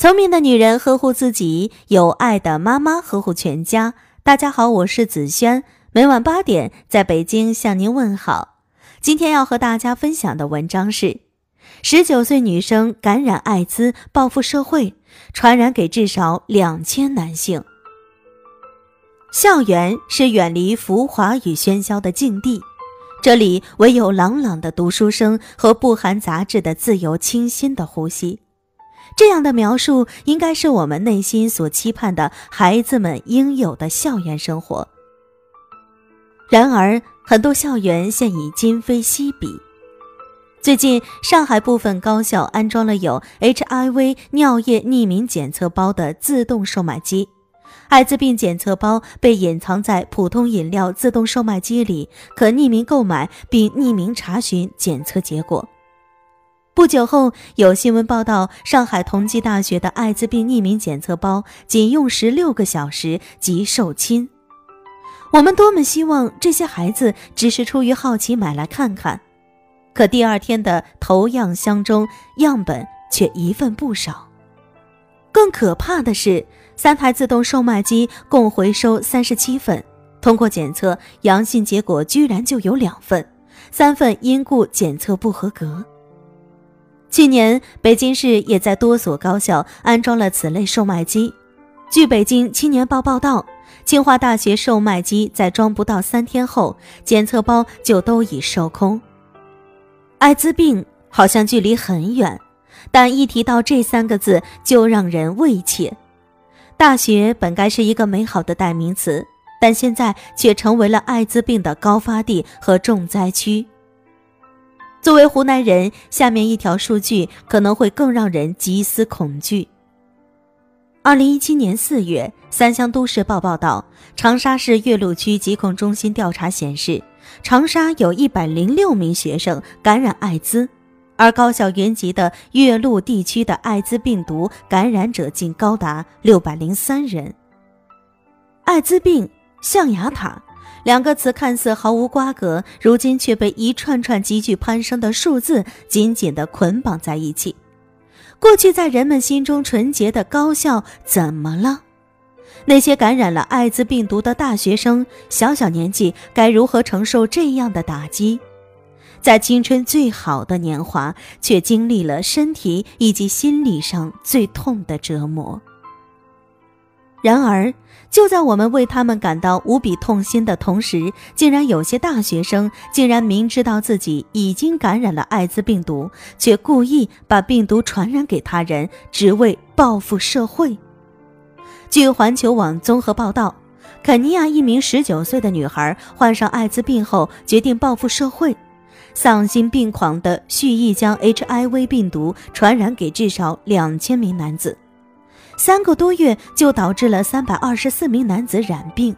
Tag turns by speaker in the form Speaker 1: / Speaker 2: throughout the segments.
Speaker 1: 聪明的女人呵护自己，有爱的妈妈呵护全家。大家好，我是子轩，每晚八点在北京向您问好。今天要和大家分享的文章是：十九岁女生感染艾滋报复社会，传染给至少两千男性。校园是远离浮华与喧嚣的境地，这里唯有朗朗的读书声和不含杂质的自由清新的呼吸。这样的描述应该是我们内心所期盼的孩子们应有的校园生活。然而，很多校园现已今非昔比。最近，上海部分高校安装了有 HIV 尿液匿名检测包的自动售卖机，艾滋病检测包被隐藏在普通饮料自动售卖机里，可匿名购买并匿名查询检测结果。不久后，有新闻报道，上海同济大学的艾滋病匿名检测包仅用时六个小时即售罄。我们多么希望这些孩子只是出于好奇买来看看，可第二天的投样箱中样本却一份不少。更可怕的是，三台自动售卖机共回收三十七份，通过检测阳性结果居然就有两份，三份因故检测不合格。去年，北京市也在多所高校安装了此类售卖机。据《北京青年报》报道，清华大学售卖机在装不到三天后，检测包就都已售空。艾滋病好像距离很远，但一提到这三个字就让人畏怯。大学本该是一个美好的代名词，但现在却成为了艾滋病的高发地和重灾区。作为湖南人，下面一条数据可能会更让人极思恐惧。二零一七年四月，《三湘都市报》报道，长沙市岳麓区疾控中心调查显示，长沙有一百零六名学生感染艾滋，而高校云集的岳麓地区的艾滋病毒感染者竟高达六百零三人。艾滋病象牙塔。两个词看似毫无瓜葛，如今却被一串串急剧攀升的数字紧紧地捆绑在一起。过去在人们心中纯洁的高校怎么了？那些感染了艾滋病毒的大学生，小小年纪该如何承受这样的打击？在青春最好的年华，却经历了身体以及心理上最痛的折磨。然而，就在我们为他们感到无比痛心的同时，竟然有些大学生竟然明知道自己已经感染了艾滋病毒，却故意把病毒传染给他人，只为报复社会。据环球网综合报道，肯尼亚一名十九岁的女孩患上艾滋病后，决定报复社会，丧心病狂地蓄意将 HIV 病毒传染给至少两千名男子。三个多月就导致了三百二十四名男子染病。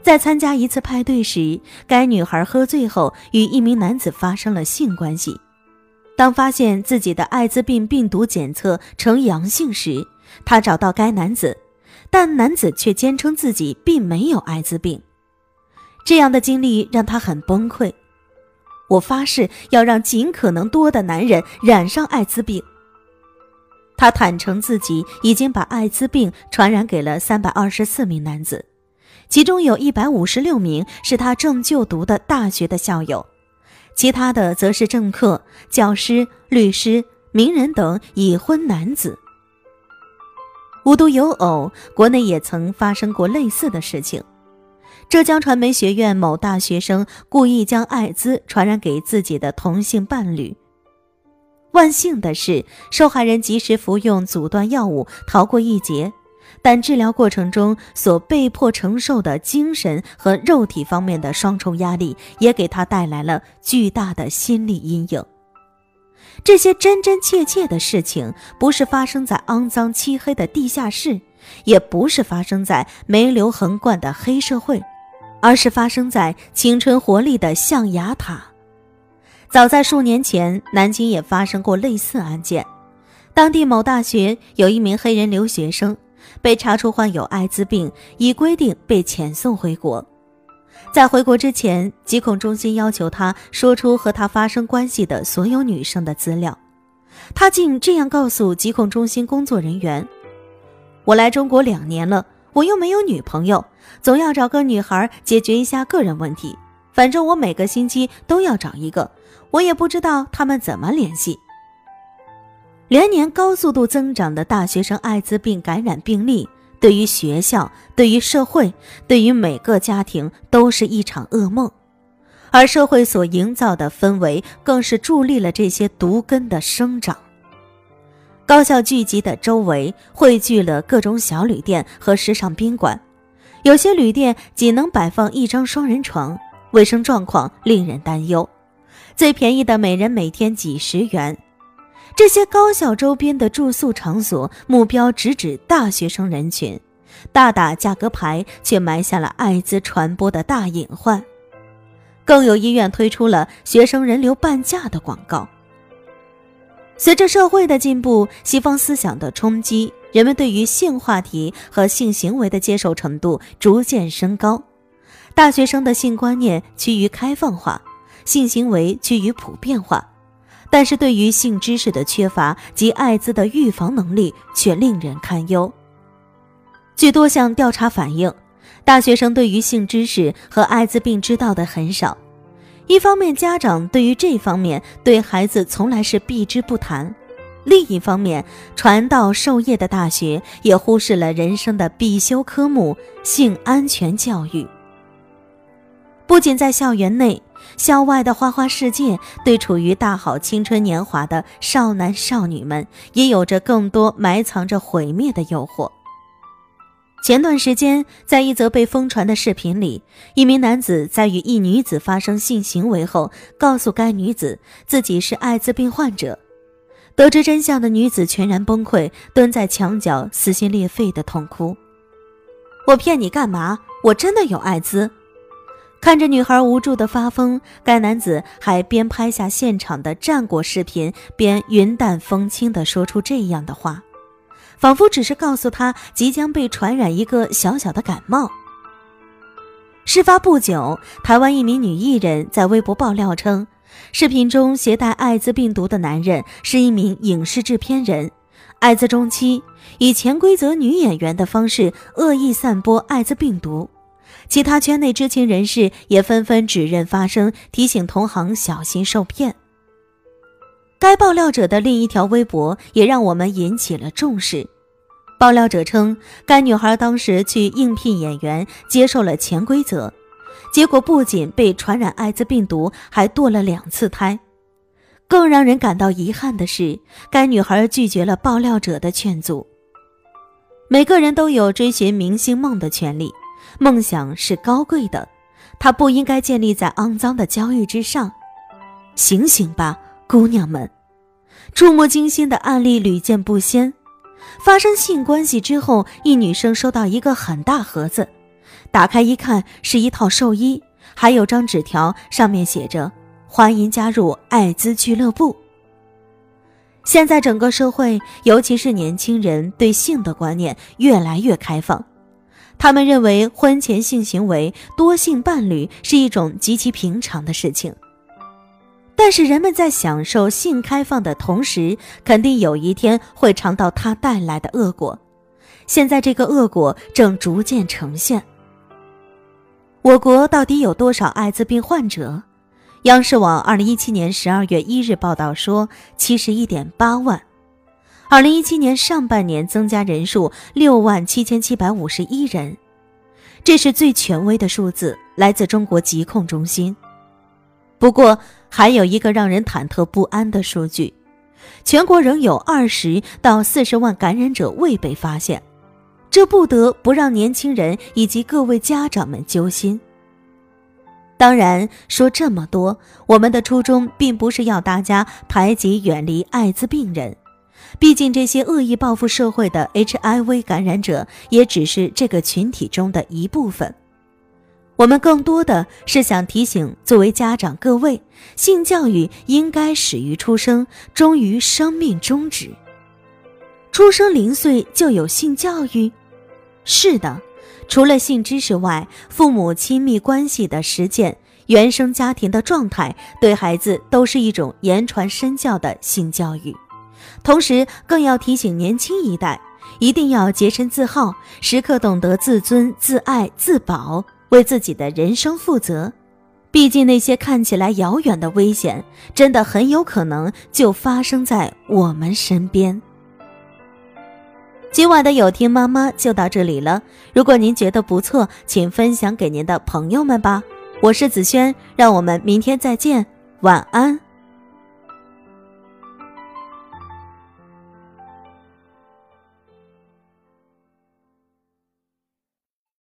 Speaker 1: 在参加一次派对时，该女孩喝醉后与一名男子发生了性关系。当发现自己的艾滋病病毒检测呈阳性时，她找到该男子，但男子却坚称自己并没有艾滋病。这样的经历让她很崩溃。我发誓要让尽可能多的男人染上艾滋病。他坦诚自己已经把艾滋病传染给了三百二十四名男子，其中有一百五十六名是他正就读的大学的校友，其他的则是政客、教师、律师、名人等已婚男子。无独有偶，国内也曾发生过类似的事情。浙江传媒学院某大学生故意将艾滋传染给自己的同性伴侣。万幸的是，受害人及时服用阻断药物，逃过一劫。但治疗过程中所被迫承受的精神和肉体方面的双重压力，也给他带来了巨大的心理阴影。这些真真切切的事情，不是发生在肮脏漆黑的地下室，也不是发生在煤流横贯的黑社会，而是发生在青春活力的象牙塔。早在数年前，南京也发生过类似案件。当地某大学有一名黑人留学生被查出患有艾滋病，已规定被遣送回国。在回国之前，疾控中心要求他说出和他发生关系的所有女生的资料。他竟这样告诉疾控中心工作人员：“我来中国两年了，我又没有女朋友，总要找个女孩解决一下个人问题。反正我每个星期都要找一个，我也不知道他们怎么联系。”连年高速度增长的大学生艾滋病感染病例，对于学校、对于社会、对于每个家庭都是一场噩梦。而社会所营造的氛围，更是助力了这些毒根的生长。高校聚集的周围汇聚了各种小旅店和时尚宾馆，有些旅店仅能摆放一张双人床，卫生状况令人担忧。最便宜的每人每天几十元。这些高校周边的住宿场所，目标直指大学生人群，大打价格牌，却埋下了艾滋传播的大隐患。更有医院推出了学生人流半价的广告。随着社会的进步，西方思想的冲击，人们对于性话题和性行为的接受程度逐渐升高。大学生的性观念趋于开放化，性行为趋于普遍化，但是对于性知识的缺乏及艾滋的预防能力却令人堪忧。据多项调查反映。大学生对于性知识和艾滋病知道的很少，一方面家长对于这方面对孩子从来是避之不谈，另一方面传道授业的大学也忽视了人生的必修科目性安全教育。不仅在校园内，校外的花花世界对处于大好青春年华的少男少女们也有着更多埋藏着毁灭的诱惑。前段时间，在一则被疯传的视频里，一名男子在与一女子发生性行为后，告诉该女子自己是艾滋病患者。得知真相的女子全然崩溃，蹲在墙角撕心裂肺的痛哭：“我骗你干嘛？我真的有艾滋！”看着女孩无助的发疯，该男子还边拍下现场的战果视频，边云淡风轻地说出这样的话。仿佛只是告诉他即将被传染一个小小的感冒。事发不久，台湾一名女艺人，在微博爆料称，视频中携带艾滋病毒的男人是一名影视制片人，艾滋中期，以潜规则女演员的方式恶意散播艾滋病毒。其他圈内知情人士也纷纷指认发生，提醒同行小心受骗。该爆料者的另一条微博也让我们引起了重视。爆料者称，该女孩当时去应聘演员，接受了潜规则，结果不仅被传染艾滋病毒，还堕了两次胎。更让人感到遗憾的是，该女孩拒绝了爆料者的劝阻。每个人都有追寻明星梦的权利，梦想是高贵的，它不应该建立在肮脏的交易之上。醒醒吧！姑娘们，触目惊心的案例屡见不鲜。发生性关系之后，一女生收到一个很大盒子，打开一看是一套寿衣，还有张纸条，上面写着“欢迎加入艾滋俱乐部”。现在整个社会，尤其是年轻人，对性的观念越来越开放，他们认为婚前性行为、多性伴侣是一种极其平常的事情。但是人们在享受性开放的同时，肯定有一天会尝到它带来的恶果。现在这个恶果正逐渐呈现。我国到底有多少艾滋病患者？央视网二零一七年十二月一日报道说，七十一点八万。二零一七年上半年增加人数六万七千七百五十一人，这是最权威的数字，来自中国疾控中心。不过，还有一个让人忐忑不安的数据：全国仍有二十到四十万感染者未被发现，这不得不让年轻人以及各位家长们揪心。当然，说这么多，我们的初衷并不是要大家排挤、远离艾滋病人，毕竟这些恶意报复社会的 HIV 感染者也只是这个群体中的一部分。我们更多的是想提醒，作为家长各位，性教育应该始于出生，终于生命终止。出生零岁就有性教育？是的，除了性知识外，父母亲密关系的实践、原生家庭的状态，对孩子都是一种言传身教的性教育。同时更要提醒年轻一代，一定要洁身自好，时刻懂得自尊、自爱、自保，为自己的人生负责。毕竟那些看起来遥远的危险，真的很有可能就发生在我们身边。今晚的有听妈妈就到这里了。如果您觉得不错，请分享给您的朋友们吧。我是子轩，让我们明天再见，晚安。